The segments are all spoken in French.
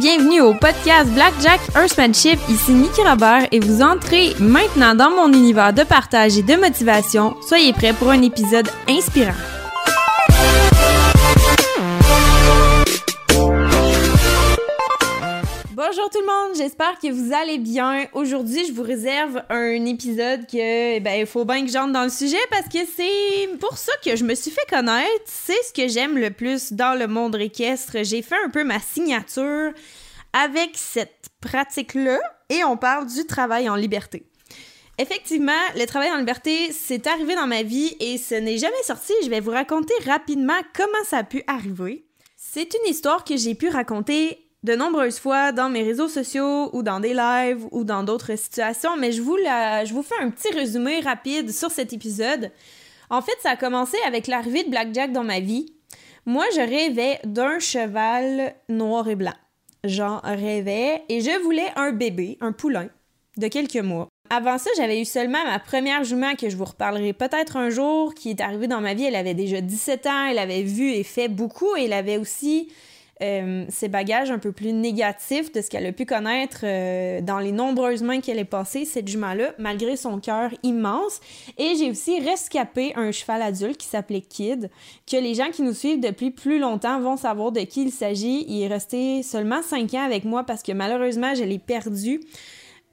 bienvenue au podcast Blackjack Earthmanship. Ici Nicky Robert et vous entrez maintenant dans mon univers de partage et de motivation. Soyez prêts pour un épisode inspirant. Bonjour tout le monde, j'espère que vous allez bien. Aujourd'hui, je vous réserve un épisode que, eh ben, il faut bien que j'entre dans le sujet parce que c'est pour ça que je me suis fait connaître. C'est ce que j'aime le plus dans le monde équestre. J'ai fait un peu ma signature avec cette pratique-là et on parle du travail en liberté. Effectivement, le travail en liberté, c'est arrivé dans ma vie et ce n'est jamais sorti. Je vais vous raconter rapidement comment ça a pu arriver. C'est une histoire que j'ai pu raconter de nombreuses fois dans mes réseaux sociaux ou dans des lives ou dans d'autres situations, mais je vous, la, fais un petit résumé rapide sur cet épisode. En fait, ça a commencé avec l'arrivée de Blackjack dans ma vie. Moi, je rêvais d'un cheval noir et blanc. J'en rêvais et je voulais un bébé, un poulain, de quelques mois. Avant ça, j'avais eu seulement ma première jument que je vous reparlerai peut-être un jour, qui est arrivée dans ma vie. Elle avait déjà 17 ans, elle avait vu et fait beaucoup et elle avait aussi euh, ses bagages un peu plus négatifs de ce qu'elle a pu connaître euh, dans les nombreuses mains qu'elle est passée, cette jument-là, malgré son cœur immense. Et j'ai aussi rescapé un cheval adulte qui s'appelait Kid, que les gens qui nous suivent depuis plus longtemps vont savoir de qui il s'agit. Il est resté seulement cinq ans avec moi parce que malheureusement, je l'ai perdu.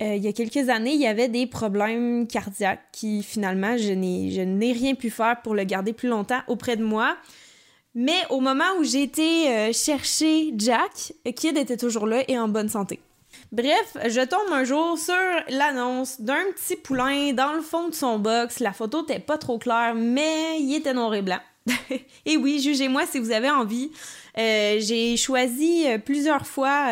Euh, il y a quelques années, il y avait des problèmes cardiaques qui finalement, je n'ai rien pu faire pour le garder plus longtemps auprès de moi. Mais au moment où j'ai été euh, chercher Jack, Kid était toujours là et en bonne santé. Bref, je tombe un jour sur l'annonce d'un petit poulain dans le fond de son box. La photo n'était pas trop claire, mais il était noir et blanc. et oui, jugez-moi si vous avez envie. Euh, j'ai choisi euh, plusieurs fois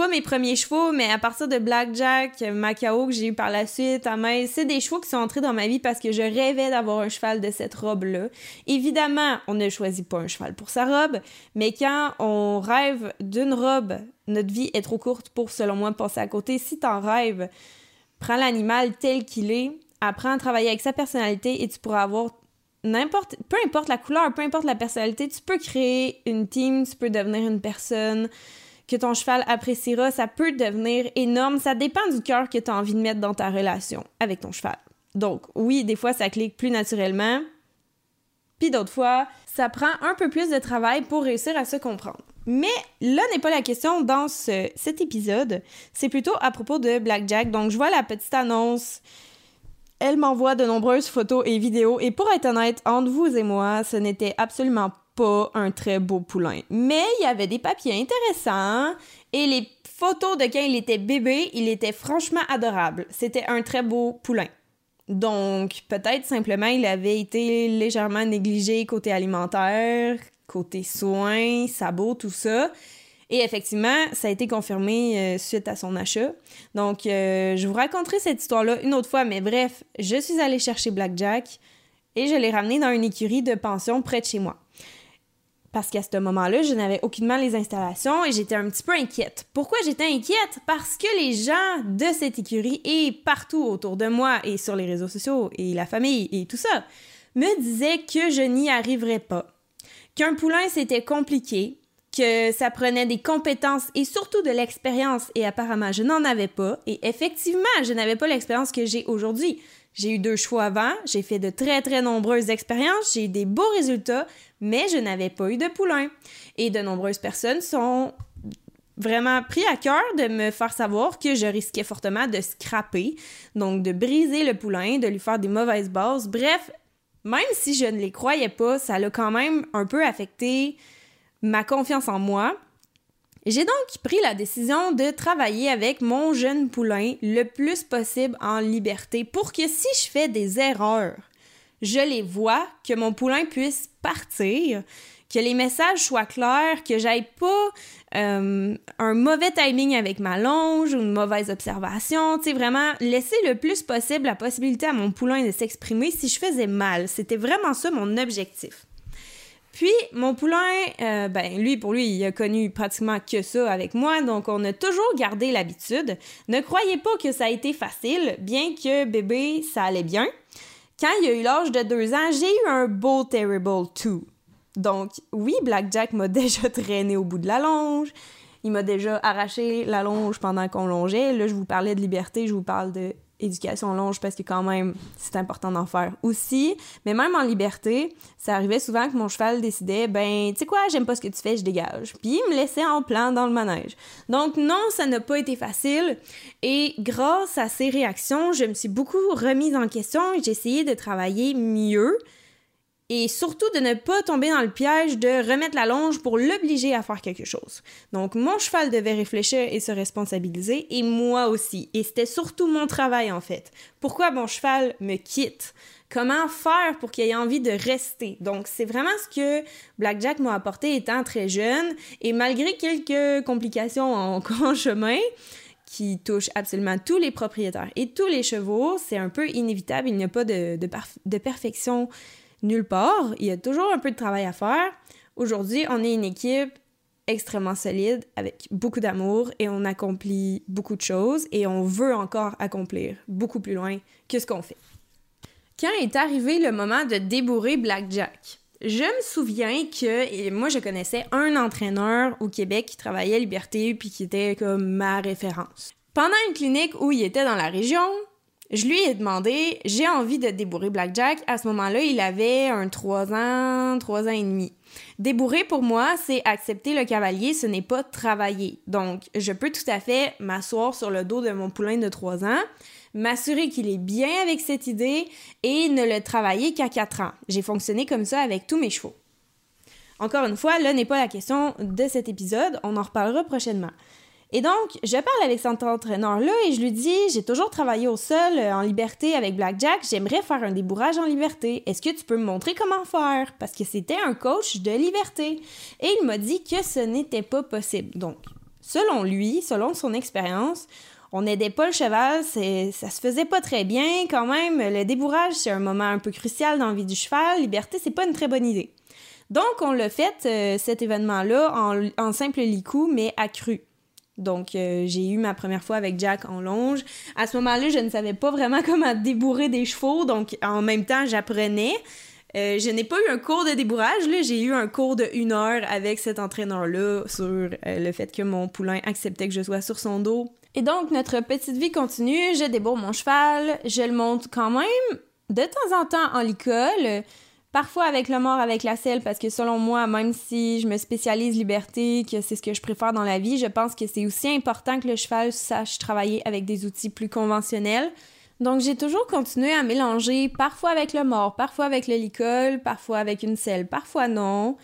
pas mes premiers chevaux, mais à partir de Blackjack, Macao que j'ai eu par la suite, main, c'est des chevaux qui sont entrés dans ma vie parce que je rêvais d'avoir un cheval de cette robe-là. Évidemment, on ne choisit pas un cheval pour sa robe, mais quand on rêve d'une robe, notre vie est trop courte pour, selon moi, passer à côté. Si t'en rêves, prends l'animal tel qu'il est, apprends à travailler avec sa personnalité et tu pourras avoir n'importe, peu importe la couleur, peu importe la personnalité, tu peux créer une team, tu peux devenir une personne que ton cheval appréciera, ça peut devenir énorme. Ça dépend du cœur que tu as envie de mettre dans ta relation avec ton cheval. Donc, oui, des fois, ça clique plus naturellement. Puis d'autres fois, ça prend un peu plus de travail pour réussir à se comprendre. Mais là n'est pas la question dans cet épisode. C'est plutôt à propos de Blackjack. Donc, je vois la petite annonce. Elle m'envoie de nombreuses photos et vidéos. Et pour être honnête, entre vous et moi, ce n'était absolument pas un très beau poulain. Mais il y avait des papiers intéressants et les photos de quand il était bébé, il était franchement adorable. C'était un très beau poulain. Donc, peut-être simplement il avait été légèrement négligé côté alimentaire, côté soins, sabots, tout ça. Et effectivement, ça a été confirmé euh, suite à son achat. Donc, euh, je vous raconterai cette histoire-là une autre fois, mais bref, je suis allée chercher Blackjack et je l'ai ramené dans une écurie de pension près de chez moi parce qu'à ce moment-là, je n'avais aucunement les installations et j'étais un petit peu inquiète. Pourquoi j'étais inquiète? Parce que les gens de cette écurie et partout autour de moi et sur les réseaux sociaux et la famille et tout ça me disaient que je n'y arriverais pas, qu'un poulain c'était compliqué, que ça prenait des compétences et surtout de l'expérience et apparemment je n'en avais pas et effectivement je n'avais pas l'expérience que j'ai aujourd'hui. J'ai eu deux choix avant, j'ai fait de très très nombreuses expériences, j'ai eu des beaux résultats, mais je n'avais pas eu de poulain. Et de nombreuses personnes sont vraiment pris à cœur de me faire savoir que je risquais fortement de scraper, donc de briser le poulain, de lui faire des mauvaises bases. Bref, même si je ne les croyais pas, ça l'a quand même un peu affecté ma confiance en moi. J'ai donc pris la décision de travailler avec mon jeune poulain le plus possible en liberté pour que si je fais des erreurs, je les vois, que mon poulain puisse partir, que les messages soient clairs, que j'aille pas euh, un mauvais timing avec ma longe ou une mauvaise observation, tu sais, vraiment laisser le plus possible la possibilité à mon poulain de s'exprimer si je faisais mal. C'était vraiment ça mon objectif. Puis, mon poulain, euh, ben, lui, pour lui, il a connu pratiquement que ça avec moi, donc on a toujours gardé l'habitude. Ne croyez pas que ça a été facile, bien que bébé, ça allait bien. Quand il a eu l'âge de deux ans, j'ai eu un beau Terrible 2. Donc, oui, Blackjack m'a déjà traîné au bout de la longe. Il m'a déjà arraché la longe pendant qu'on longeait. Là, je vous parlais de liberté, je vous parle de éducation longe parce que quand même, c'est important d'en faire aussi. Mais même en liberté, ça arrivait souvent que mon cheval décidait, ben, tu sais quoi, j'aime pas ce que tu fais, je dégage. Puis il me laissait en plan dans le manège. Donc non, ça n'a pas été facile. Et grâce à ces réactions, je me suis beaucoup remise en question et j'ai essayé de travailler mieux et surtout de ne pas tomber dans le piège de remettre la longe pour l'obliger à faire quelque chose. Donc mon cheval devait réfléchir et se responsabiliser et moi aussi. Et c'était surtout mon travail en fait. Pourquoi mon cheval me quitte? Comment faire pour qu'il ait envie de rester? Donc c'est vraiment ce que Blackjack m'a apporté étant très jeune et malgré quelques complications en, en chemin, qui touchent absolument tous les propriétaires et tous les chevaux, c'est un peu inévitable. Il n'y a pas de perfection nulle part. Il y a toujours un peu de travail à faire. Aujourd'hui, on est une équipe extrêmement solide, avec beaucoup d'amour et on accomplit beaucoup de choses et on veut encore accomplir beaucoup plus loin que ce qu'on fait. Quand est arrivé le moment de débourrer Blackjack? Je me souviens que moi je connaissais un entraîneur au Québec qui travaillait à Liberté puis qui était comme ma référence. Pendant une clinique où il était dans la région, je lui ai demandé, j'ai envie de débourrer Blackjack. À ce moment-là, il avait un 3 ans, 3 ans et demi. Débourrer pour moi, c'est accepter le cavalier, ce n'est pas travailler. Donc, je peux tout à fait m'asseoir sur le dos de mon poulain de 3 ans, m'assurer qu'il est bien avec cette idée et ne le travailler qu'à 4 ans. J'ai fonctionné comme ça avec tous mes chevaux. Encore une fois, là n'est pas la question de cet épisode, on en reparlera prochainement. Et donc, je parle avec cet entraîneur-là et je lui dis J'ai toujours travaillé au sol, euh, en liberté avec Blackjack, j'aimerais faire un débourrage en liberté. Est-ce que tu peux me montrer comment faire? Parce que c'était un coach de liberté. Et il m'a dit que ce n'était pas possible. Donc, selon lui, selon son expérience, on n'aidait pas le cheval, ça se faisait pas très bien quand même. Le débourrage, c'est un moment un peu crucial dans la vie du cheval. Liberté, c'est pas une très bonne idée. Donc, on l'a fait, euh, cet événement-là, en, en simple licou, mais accru. Donc, euh, j'ai eu ma première fois avec Jack en longe. À ce moment-là, je ne savais pas vraiment comment débourrer des chevaux, donc en même temps, j'apprenais. Euh, je n'ai pas eu un cours de débourrage, là, j'ai eu un cours de une heure avec cet entraîneur-là sur euh, le fait que mon poulain acceptait que je sois sur son dos. Et donc, notre petite vie continue, je débourre mon cheval, je le monte quand même de temps en temps en l'école. Parfois avec le mort, avec la selle, parce que selon moi, même si je me spécialise liberté, que c'est ce que je préfère dans la vie, je pense que c'est aussi important que le cheval sache travailler avec des outils plus conventionnels. Donc j'ai toujours continué à mélanger, parfois avec le mort, parfois avec le licol, parfois avec une selle, parfois non.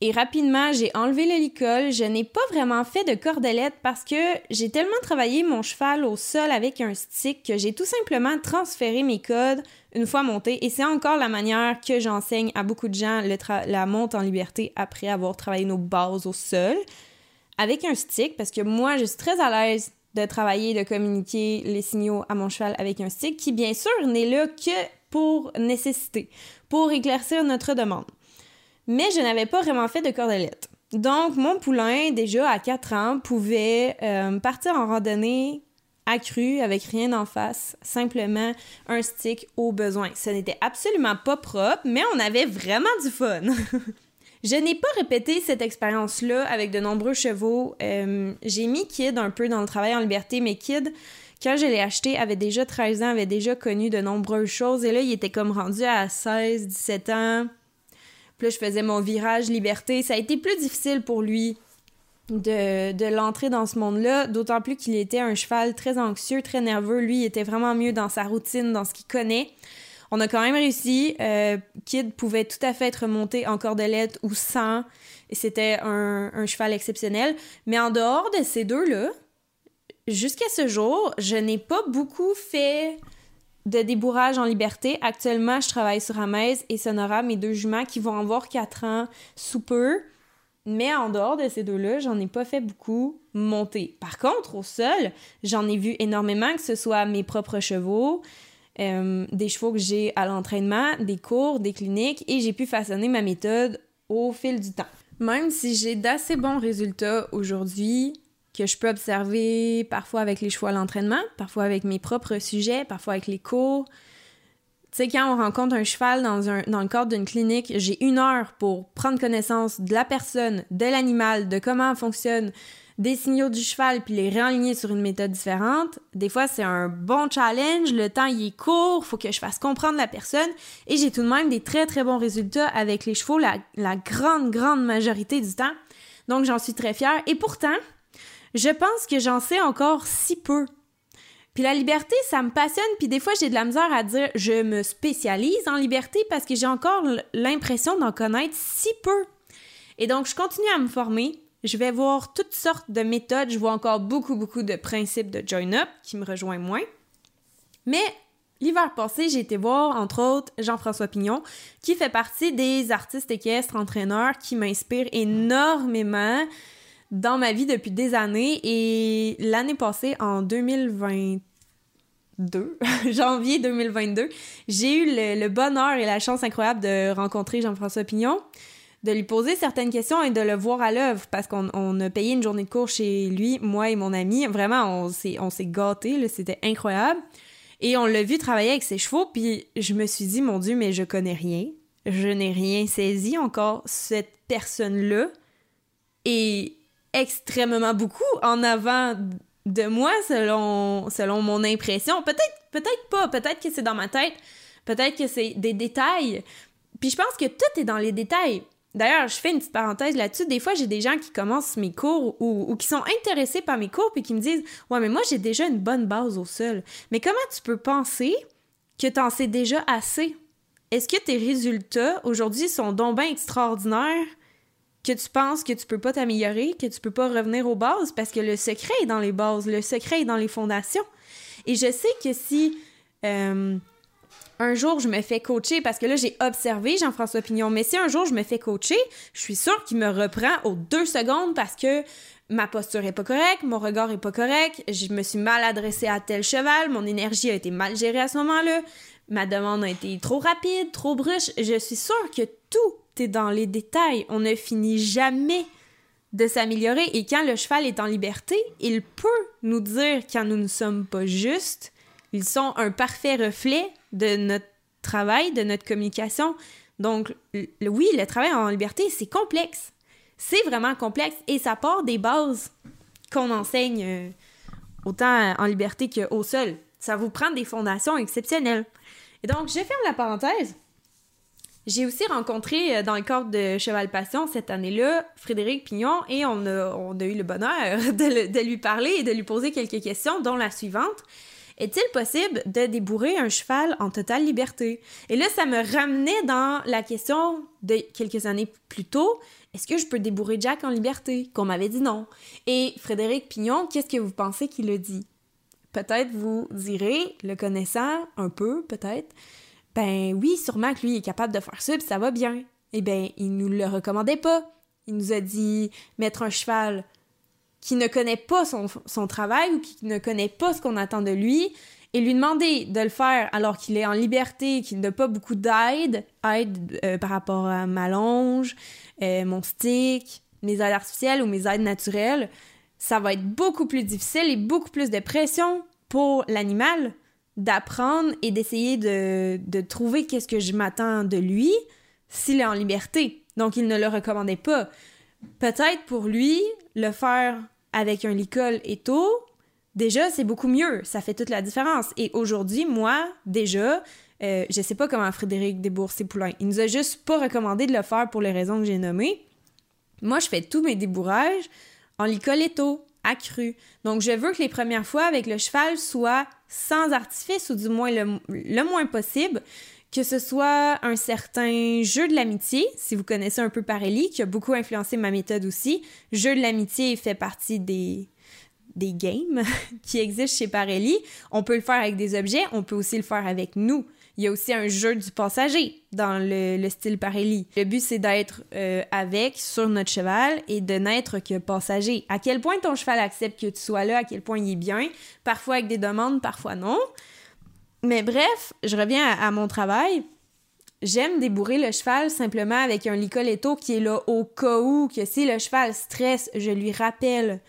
Et rapidement, j'ai enlevé le licol. Je n'ai pas vraiment fait de cordelette parce que j'ai tellement travaillé mon cheval au sol avec un stick que j'ai tout simplement transféré mes codes une fois monté. Et c'est encore la manière que j'enseigne à beaucoup de gens la monte en liberté après avoir travaillé nos bases au sol avec un stick parce que moi, je suis très à l'aise de travailler, de communiquer les signaux à mon cheval avec un stick qui, bien sûr, n'est là que pour nécessité, pour éclaircir notre demande mais je n'avais pas vraiment fait de cordelette. Donc, mon poulain, déjà à 4 ans, pouvait euh, partir en randonnée accrue avec rien en face, simplement un stick au besoin. Ce n'était absolument pas propre, mais on avait vraiment du fun. je n'ai pas répété cette expérience-là avec de nombreux chevaux. Euh, j'ai mis Kid un peu dans le travail en liberté, mais Kid, quand je l'ai acheté, avait déjà 13 ans, avait déjà connu de nombreuses choses, et là, il était comme rendu à 16, 17 ans puis là, je faisais mon virage liberté. Ça a été plus difficile pour lui de, de l'entrer dans ce monde-là, d'autant plus qu'il était un cheval très anxieux, très nerveux. Lui, il était vraiment mieux dans sa routine, dans ce qu'il connaît. On a quand même réussi. Euh, Kid pouvait tout à fait être monté en cordelette ou sans. C'était un, un cheval exceptionnel. Mais en dehors de ces deux-là, jusqu'à ce jour, je n'ai pas beaucoup fait de débourrage en liberté. Actuellement, je travaille sur Amaze et Sonora, mes deux juments qui vont avoir 4 ans sous peu. Mais en dehors de ces deux-là, j'en ai pas fait beaucoup monter. Par contre, au sol, j'en ai vu énormément, que ce soit mes propres chevaux, euh, des chevaux que j'ai à l'entraînement, des cours, des cliniques, et j'ai pu façonner ma méthode au fil du temps. Même si j'ai d'assez bons résultats aujourd'hui, que je peux observer parfois avec les chevaux à l'entraînement, parfois avec mes propres sujets, parfois avec les cours. Tu sais, quand on rencontre un cheval dans, un, dans le cadre d'une clinique, j'ai une heure pour prendre connaissance de la personne, de l'animal, de comment fonctionne, des signaux du cheval puis les réaligner sur une méthode différente, des fois c'est un bon challenge, le temps il est court, faut que je fasse comprendre la personne et j'ai tout de même des très très bons résultats avec les chevaux la, la grande grande majorité du temps. Donc j'en suis très fière et pourtant, je pense que j'en sais encore si peu. Puis la liberté, ça me passionne, puis des fois j'ai de la misère à dire je me spécialise en liberté parce que j'ai encore l'impression d'en connaître si peu. Et donc je continue à me former, je vais voir toutes sortes de méthodes, je vois encore beaucoup beaucoup de principes de join up qui me rejoignent moins. Mais l'hiver passé, j'ai été voir entre autres Jean-François Pignon qui fait partie des artistes équestres entraîneurs qui m'inspirent énormément dans ma vie depuis des années et l'année passée, en 2022, janvier 2022, j'ai eu le, bonheur et la chance incroyable de rencontrer Jean-François Pignon, de lui poser certaines questions et de le voir à l'œuvre parce qu'on a payé une journée de cours chez lui, moi et mon ami. Vraiment, on s'est, on s'est gâtés, c'était incroyable. Et on l'a vu travailler avec ses chevaux, puis je me suis dit, mon Dieu, mais je connais rien. Je n'ai rien saisi encore. Cette personne-là et extrêmement beaucoup en avant de moi selon, selon mon impression. Peut-être peut-être pas, peut-être que c'est dans ma tête, peut-être que c'est des détails. Puis je pense que tout est dans les détails. D'ailleurs, je fais une petite parenthèse là-dessus. Des fois, j'ai des gens qui commencent mes cours ou, qui sont intéressés par mes cours puis qui me disent Ouais, mais moi, j'ai déjà une bonne base au sol. Mais comment tu peux penser que tu en sais déjà assez? Est-ce que tes résultats aujourd'hui sont donc bien extraordinaires? Que tu penses que tu peux pas t'améliorer, que tu peux pas revenir aux bases parce que le secret est dans les bases, le secret est dans les fondations. Et je sais que si euh, un jour je me fais coacher, parce que là j'ai observé Jean-François Pignon, mais si un jour je me fais coacher, je suis sûre qu'il me reprend aux deux secondes parce que ma posture est pas correcte, mon regard est pas correct, je me suis mal adressée à tel cheval, mon énergie a été mal gérée à ce moment-là, ma demande a été trop rapide, trop brusque. Je suis sûre que tout dans les détails. On ne finit jamais de s'améliorer et quand le cheval est en liberté, il peut nous dire quand nous ne sommes pas justes. Ils sont un parfait reflet de notre travail, de notre communication. Donc, oui, le travail en liberté, c'est complexe. C'est vraiment complexe et ça part des bases qu'on enseigne euh, autant en liberté qu'au sol. Ça vous prend des fondations exceptionnelles. Et donc, je ferme la parenthèse. J'ai aussi rencontré euh, dans le cadre de Cheval Passion cette année-là Frédéric Pignon et on a, on a eu le bonheur de, lui parler et de lui poser quelques questions, dont la suivante. Est-il possible de débourrer un cheval en totale liberté? Et là, ça me ramenait dans la question de quelques années plus tôt. Est-ce que je peux débourrer Jack en liberté? Qu'on m'avait dit non. Et Frédéric Pignon, qu'est-ce que vous pensez qu'il a dit? Peut-être vous direz, le connaissant un peu, peut-être, ben oui, sûrement que lui est capable de faire ça, puis ça va bien. Eh bien, il nous le recommandait pas. Il nous a dit mettre un cheval qui ne connaît pas son, travail ou qui ne connaît pas ce qu'on attend de lui et lui demander de le faire alors qu'il est en liberté, qu'il n'a pas beaucoup d'aide, aide, euh, par rapport à ma longe, euh, mon stick, mes aides artificielles ou mes aides naturelles, ça va être beaucoup plus difficile et beaucoup plus de pression pour l'animal d'apprendre et d'essayer de, de, trouver qu'est-ce que je m'attends de lui s'il est en liberté. Donc, il ne le recommandait pas. Peut-être pour lui, le faire avec un licol et tout, déjà, c'est beaucoup mieux. Ça fait toute la différence. Et aujourd'hui, moi, déjà, euh, je sais pas comment Frédéric poulains. Il nous a juste pas recommandé de le faire pour les raisons que j'ai nommées. Moi, je fais tous mes débourrages en licol et accru. Donc, je veux que les premières fois avec le cheval soient sans artifice ou du moins le, moins possible. Que ce soit un certain jeu de l'amitié, si vous connaissez un peu Parelli, qui a beaucoup influencé ma méthode aussi. Jeu de l'amitié fait partie des, des games qui existent chez Parelli. On peut le faire avec des objets, on peut aussi le faire avec nous. Il y a aussi un jeu du passager dans le, style Parelli. Le but, c'est d'être euh, avec, sur notre cheval et de n'être que passager. À quel point ton cheval accepte que tu sois là, à quel point il est bien, parfois avec des demandes, parfois non. Mais bref, je reviens à, mon travail. J'aime débourrer le cheval simplement avec un licoletto qui est là au cas où que si le cheval stresse, je lui rappelle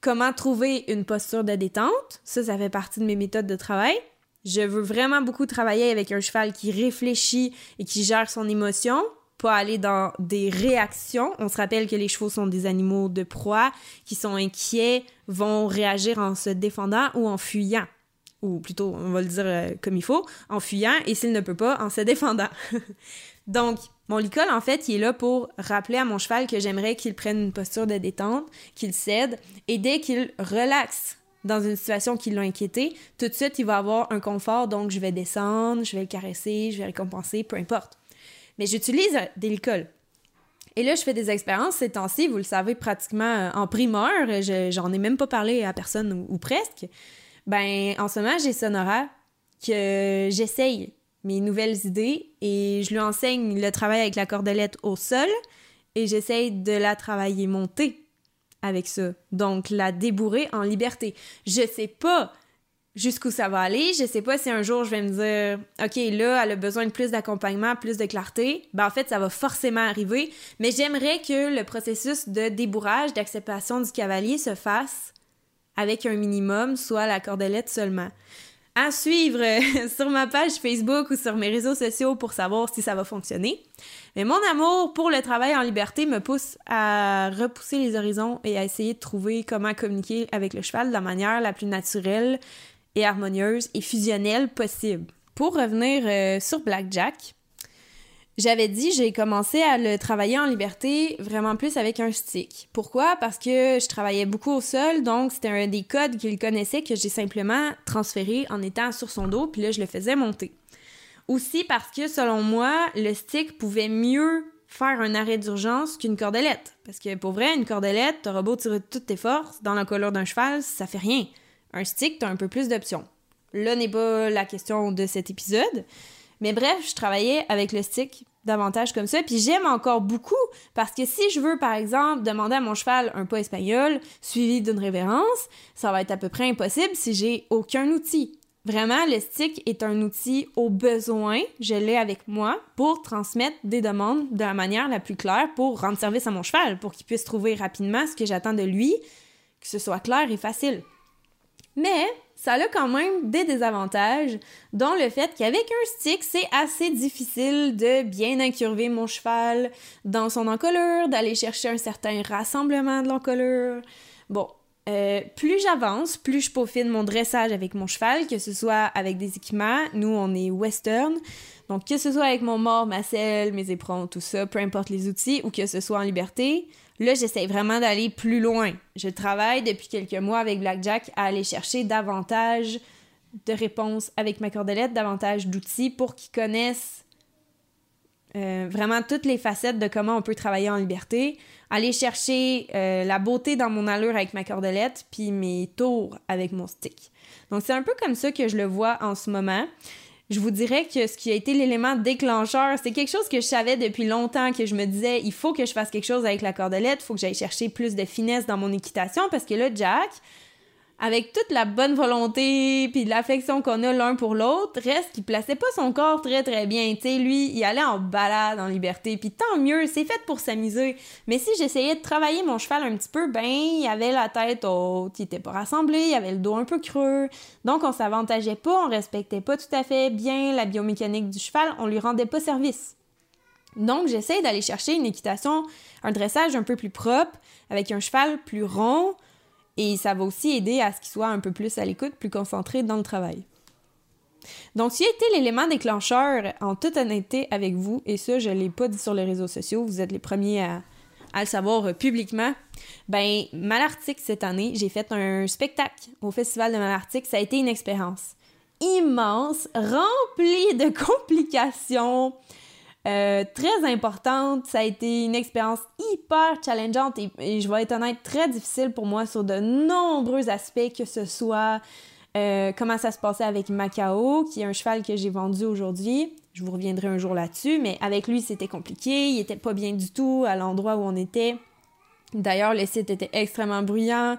comment trouver une posture de détente. Ça, ça fait partie de mes méthodes de travail. Je veux vraiment beaucoup travailler avec un cheval qui réfléchit et qui gère son émotion. pas aller dans des réactions. On se rappelle que les chevaux sont des animaux de proie qui sont inquiets, vont réagir en se défendant ou en fuyant. Ou plutôt, on va le dire euh, comme il faut, en fuyant et s'il ne peut pas, en se défendant. Donc, mon licol, en fait, il est là pour rappeler à mon cheval que j'aimerais qu'il prenne une posture de détente, qu'il cède, et dès qu'il relaxe dans une situation qui l'a inquiété, tout de suite, il va avoir un confort, donc je vais descendre, je vais le caresser, je vais récompenser, peu importe. Mais j'utilise des licoles. Et là, je fais des expériences ces temps-ci, vous le savez pratiquement euh, en primeur, j'en ai même pas parlé à personne ou, presque. Ben, en ce moment, j'ai Sonora que j'essaye mes nouvelles idées et je lui enseigne le travail avec la cordelette au sol et j'essaye de la travailler montée avec ça. Donc, la débourrer en liberté. Je sais pas jusqu'où ça va aller. Je sais pas si un jour je vais me dire, OK, là, elle a besoin de plus d'accompagnement, plus de clarté. Ben, en fait, ça va forcément arriver. Mais j'aimerais que le processus de débourrage, d'acceptation du cavalier se fasse avec un minimum, soit la cordelette seulement à suivre sur ma page Facebook ou sur mes réseaux sociaux pour savoir si ça va fonctionner. Mais mon amour pour le travail en liberté me pousse à repousser les horizons et à essayer de trouver comment communiquer avec le cheval de la manière la plus naturelle et harmonieuse et fusionnelle possible. Pour revenir euh, sur Blackjack, j'avais dit, j'ai commencé à le travailler en liberté vraiment plus avec un stick. Pourquoi? Parce que je travaillais beaucoup au sol, donc c'était un des codes qu'il connaissait que j'ai simplement transféré en étant sur son dos, puis là, je le faisais monter. Aussi parce que, selon moi, le stick pouvait mieux faire un arrêt d'urgence qu'une cordelette. Parce que pour vrai, une cordelette, t'auras beau tirer toutes tes forces dans la colère d'un cheval, ça fait rien. Un stick, t'as un peu plus d'options. Là n'est pas la question de cet épisode. Mais bref, je travaillais avec le stick davantage comme ça. Puis j'aime encore beaucoup parce que si je veux, par exemple, demander à mon cheval un pas espagnol suivi d'une révérence, ça va être à peu près impossible si j'ai aucun outil. Vraiment, le stick est un outil au besoin, je l'ai avec moi, pour transmettre des demandes de la manière la plus claire pour rendre service à mon cheval, pour qu'il puisse trouver rapidement ce que j'attends de lui, que ce soit clair et facile. Mais ça a quand même des désavantages, dont le fait qu'avec un stick, c'est assez difficile de bien incurver mon cheval dans son encolure, d'aller chercher un certain rassemblement de l'encolure. Bon, euh, plus j'avance, plus je peaufine mon dressage avec mon cheval, que ce soit avec des équipements. Nous, on est western. Donc, que ce soit avec mon mort, ma selle, mes éperons, tout ça, peu importe les outils, ou que ce soit en liberté, Là, j'essaie vraiment d'aller plus loin. Je travaille depuis quelques mois avec Blackjack à aller chercher davantage de réponses avec ma cordelette, davantage d'outils pour qu'ils connaissent euh, vraiment toutes les facettes de comment on peut travailler en liberté, aller chercher euh, la beauté dans mon allure avec ma cordelette, puis mes tours avec mon stick. Donc c'est un peu comme ça que je le vois en ce moment je vous dirais que ce qui a été l'élément déclencheur, c'est quelque chose que je savais depuis longtemps, que je me disais, il faut que je fasse quelque chose avec la cordelette, il faut que j'aille chercher plus de finesse dans mon équitation, parce que là, Jack, avec toute la bonne volonté puis l'affection qu'on a l'un pour l'autre, reste qu'il plaçait pas son corps très très bien. Tu sais, lui, il allait en balade en liberté, puis tant mieux, c'est fait pour s'amuser. Mais si j'essayais de travailler mon cheval un petit peu, ben, il avait la tête haute, il était pas rassemblé, il avait le dos un peu creux. Donc on s'avantageait pas, on respectait pas tout à fait bien la biomécanique du cheval, on lui rendait pas service. Donc, j'essaie d'aller chercher une équitation, un dressage un peu plus propre, avec un cheval plus rond, et ça va aussi aider à ce qu'il soit un peu plus à l'écoute, plus concentré dans le travail. Donc, qui a été l'élément déclencheur, en toute honnêteté avec vous, et ça, je ne l'ai pas dit sur les réseaux sociaux, vous êtes les premiers à, le savoir euh, publiquement, ben, Malartic, cette année, j'ai fait un spectacle au Festival de Malartic. Ça a été une expérience immense, remplie de complications, euh, très importante. Ça a été une expérience hyper challengeante et, je vais être honnête, très difficile pour moi sur de nombreux aspects, que ce soit euh, comment ça se passait avec Macao, qui est un cheval que j'ai vendu aujourd'hui. Je vous reviendrai un jour là-dessus, mais avec lui, c'était compliqué. Il était pas bien du tout à l'endroit où on était. D'ailleurs, le site était extrêmement bruyant.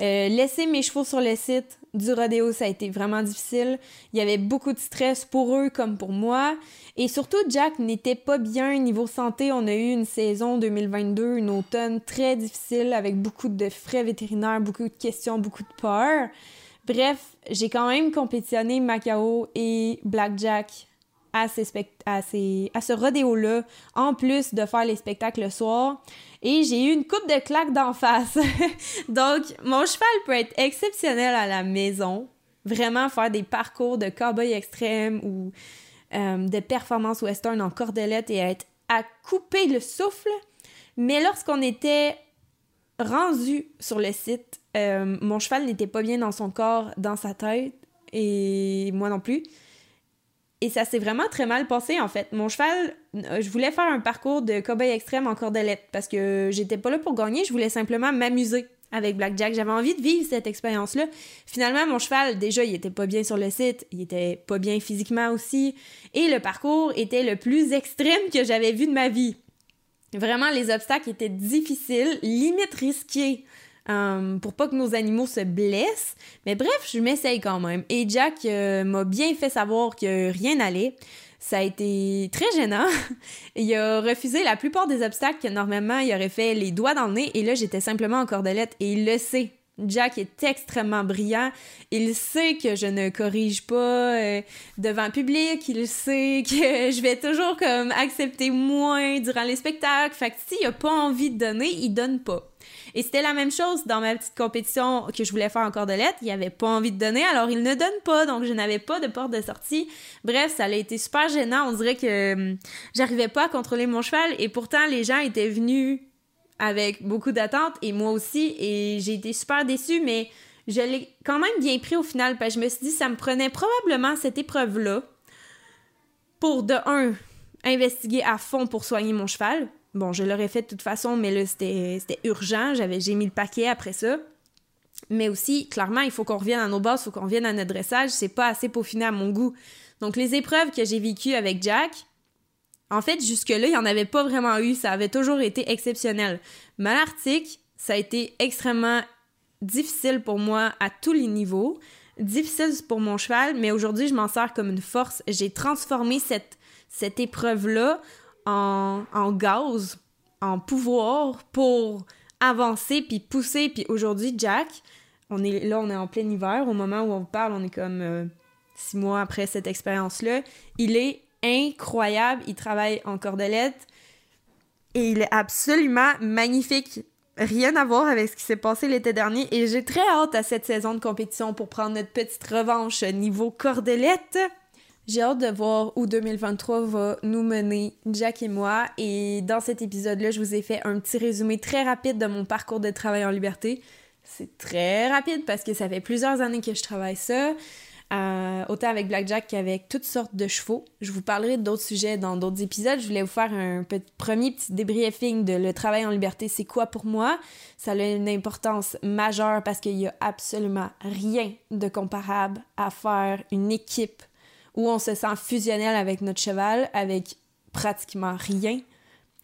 Euh, laisser mes chevaux sur le site du rodéo, ça a été vraiment difficile. Il y avait beaucoup de stress pour eux comme pour moi. Et surtout, Jack n'était pas bien niveau santé. On a eu une saison 2022, une automne très difficile avec beaucoup de frais vétérinaires, beaucoup de questions, beaucoup de peur. Bref, j'ai quand même compétitionné Macao et Blackjack à, ces à, ces, à ce rodéo-là, en plus de faire les spectacles le soir. Et j'ai eu une coupe de claques d'en face. Donc, mon cheval peut être exceptionnel à la maison. Vraiment faire des parcours de cowboy extrême ou euh, de performance western en cordelette et être à couper le souffle. Mais lorsqu'on était rendu sur le site, euh, mon cheval n'était pas bien dans son corps, dans sa tête, et moi non plus. Et ça s'est vraiment très mal passé, en fait. Mon cheval, euh, je voulais faire un parcours de cowboy extrême en cordelette parce que j'étais pas là pour gagner, je voulais simplement m'amuser avec Blackjack. J'avais envie de vivre cette expérience-là. Finalement, mon cheval, déjà, il était pas bien sur le site, il était pas bien physiquement aussi, et le parcours était le plus extrême que j'avais vu de ma vie. Vraiment, les obstacles étaient difficiles, limite risqués. Euh, pour pas que nos animaux se blessent. Mais bref, je m'essaye quand même. Et Jack euh, m'a bien fait savoir que rien n'allait. Ça a été très gênant. il a refusé la plupart des obstacles que normalement il aurait fait les doigts dans le nez. Et là, j'étais simplement en cordelette et il le sait. Jack est extrêmement brillant. Il sait que je ne corrige pas euh, devant le public. Il sait que je vais toujours comme accepter moins durant les spectacles. Fait que s'il a pas envie de donner, il donne pas. Et c'était la même chose dans ma petite compétition que je voulais faire en cordelette. Il avait pas envie de donner, alors il ne donne pas, donc je n'avais pas de porte de sortie. Bref, ça a été super gênant. On dirait que hum, j'arrivais pas à contrôler mon cheval et pourtant les gens étaient venus avec beaucoup d'attentes et moi aussi et j'ai été super déçue, mais je l'ai quand même bien pris au final parce que je me suis dit ça me prenait probablement cette épreuve-là pour de un investiguer à fond pour soigner mon cheval Bon, je l'aurais fait de toute façon, mais là, c'était urgent. J'avais, j'ai mis le paquet après ça. Mais aussi, clairement, il faut qu'on revienne à nos bases, il faut qu'on revienne à notre dressage. C'est pas assez peaufiné à mon goût. Donc, les épreuves que j'ai vécues avec Jack, en fait, jusque-là, il n'y en avait pas vraiment eu. Ça avait toujours été exceptionnel. Malartic, ça a été extrêmement difficile pour moi à tous les niveaux. Difficile pour mon cheval, mais aujourd'hui, je m'en sers comme une force. J'ai transformé cette, cette épreuve-là en, gaz, en pouvoir pour avancer puis pousser. Puis aujourd'hui, Jack, on est là, on est en plein hiver. Au moment où on parle, on est comme euh, six mois après cette expérience-là. Il est incroyable. Il travaille en cordelette et il est absolument magnifique. Rien à voir avec ce qui s'est passé l'été dernier et j'ai très hâte à cette saison de compétition pour prendre notre petite revanche niveau cordelette. J'ai hâte de voir où 2023 va nous mener, Jack et moi. Et dans cet épisode-là, je vous ai fait un petit résumé très rapide de mon parcours de travail en liberté. C'est très rapide parce que ça fait plusieurs années que je travaille ça. Euh, autant avec Blackjack qu'avec toutes sortes de chevaux. Je vous parlerai d'autres sujets dans d'autres épisodes. Je voulais vous faire un premier petit débriefing de le travail en liberté, c'est quoi pour moi? Ça a une importance majeure parce qu'il y a absolument rien de comparable à faire une équipe où on se sent fusionnel avec notre cheval, avec pratiquement rien,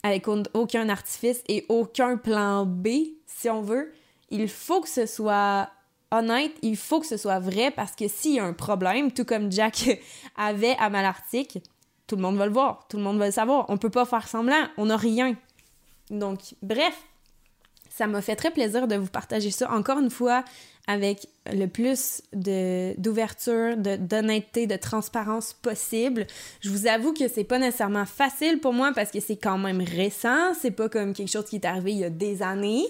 avec aucun artifice et aucun plan B, si on veut. Il faut que ce soit honnête, il faut que ce soit vrai parce que s'il y a un problème, tout comme Jack avait à Malartic, tout le monde va le voir, tout le monde va le savoir. On peut pas faire semblant, on n'a rien. Donc, bref, ça m'a fait très plaisir de vous partager ça encore une fois avec le plus d'ouverture, d'honnêteté, de, de, transparence possible. Je vous avoue que c'est pas nécessairement facile pour moi parce que c'est quand même récent, c'est pas comme quelque chose qui est arrivé il y a des années.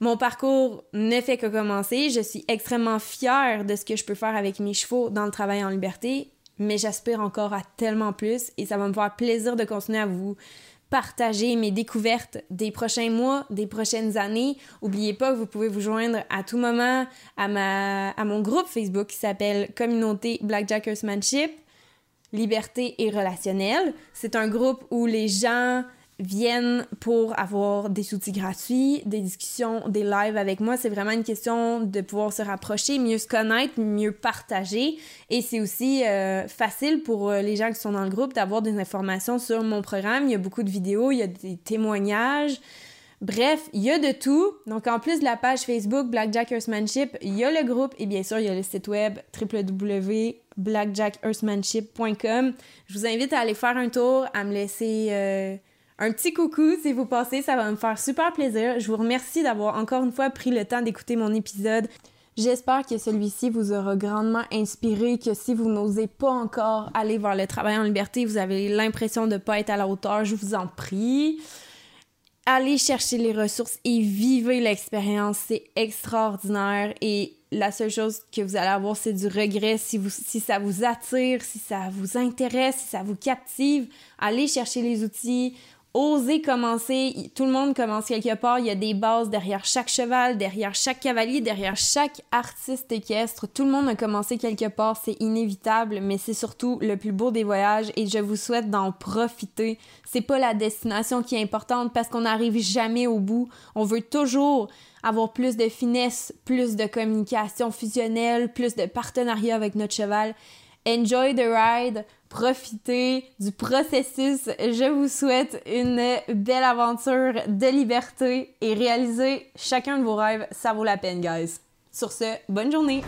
Mon parcours ne fait que commencer. Je suis extrêmement fière de ce que je peux faire avec mes chevaux dans le travail en liberté, mais j'aspire encore à tellement plus et ça va me faire plaisir de continuer à vous partager mes découvertes des prochains mois, des prochaines années. Oubliez pas que vous pouvez vous joindre à tout moment à, mon groupe Facebook qui s'appelle Communauté Blackjack Horsemanship, Liberté et Relationnel. C'est un groupe où les gens viennent pour avoir des outils gratuits, des discussions, des lives avec moi. C'est vraiment une question de pouvoir se rapprocher, mieux se connaître, mieux partager. Et c'est aussi euh, facile pour euh, les gens qui sont dans le groupe d'avoir des informations sur mon programme. Il y a beaucoup de vidéos, il y a des témoignages. Bref, il y a de tout. Donc, en plus de la page Facebook Blackjack Earthmanship, il y a le groupe et bien sûr, il y a le site web www.blackjackearthmanship.com. Je vous invite à aller faire un tour, à me laisser... Euh, un petit coucou si vous passez, ça va me faire super plaisir. Je vous remercie d'avoir encore une fois pris le temps d'écouter mon épisode. J'espère que celui-ci vous aura grandement inspiré, que si vous n'osez pas encore aller vers le travail en liberté, vous avez l'impression de ne pas être à la hauteur, je vous en prie. Allez chercher les ressources et vivez l'expérience, c'est extraordinaire et la seule chose que vous allez avoir, c'est du regret si, ça vous attire, si ça vous intéresse, si ça vous captive. Allez chercher les outils, Osez commencer. Tout le monde commence quelque part. Il y a des bases derrière chaque cheval, derrière chaque cavalier, derrière chaque artiste équestre. Tout le monde a commencé quelque part. C'est inévitable, mais c'est surtout le plus beau des voyages et je vous souhaite d'en profiter. C'est pas la destination qui est importante parce qu'on n'arrive jamais au bout. On veut toujours avoir plus de finesse, plus de communication fusionnelle, plus de partenariat avec notre cheval. Enjoy the ride, profitez du processus. Je vous souhaite une belle aventure de liberté et réaliser chacun de vos rêves. Ça vaut la peine, guys. Sur ce, bonne journée!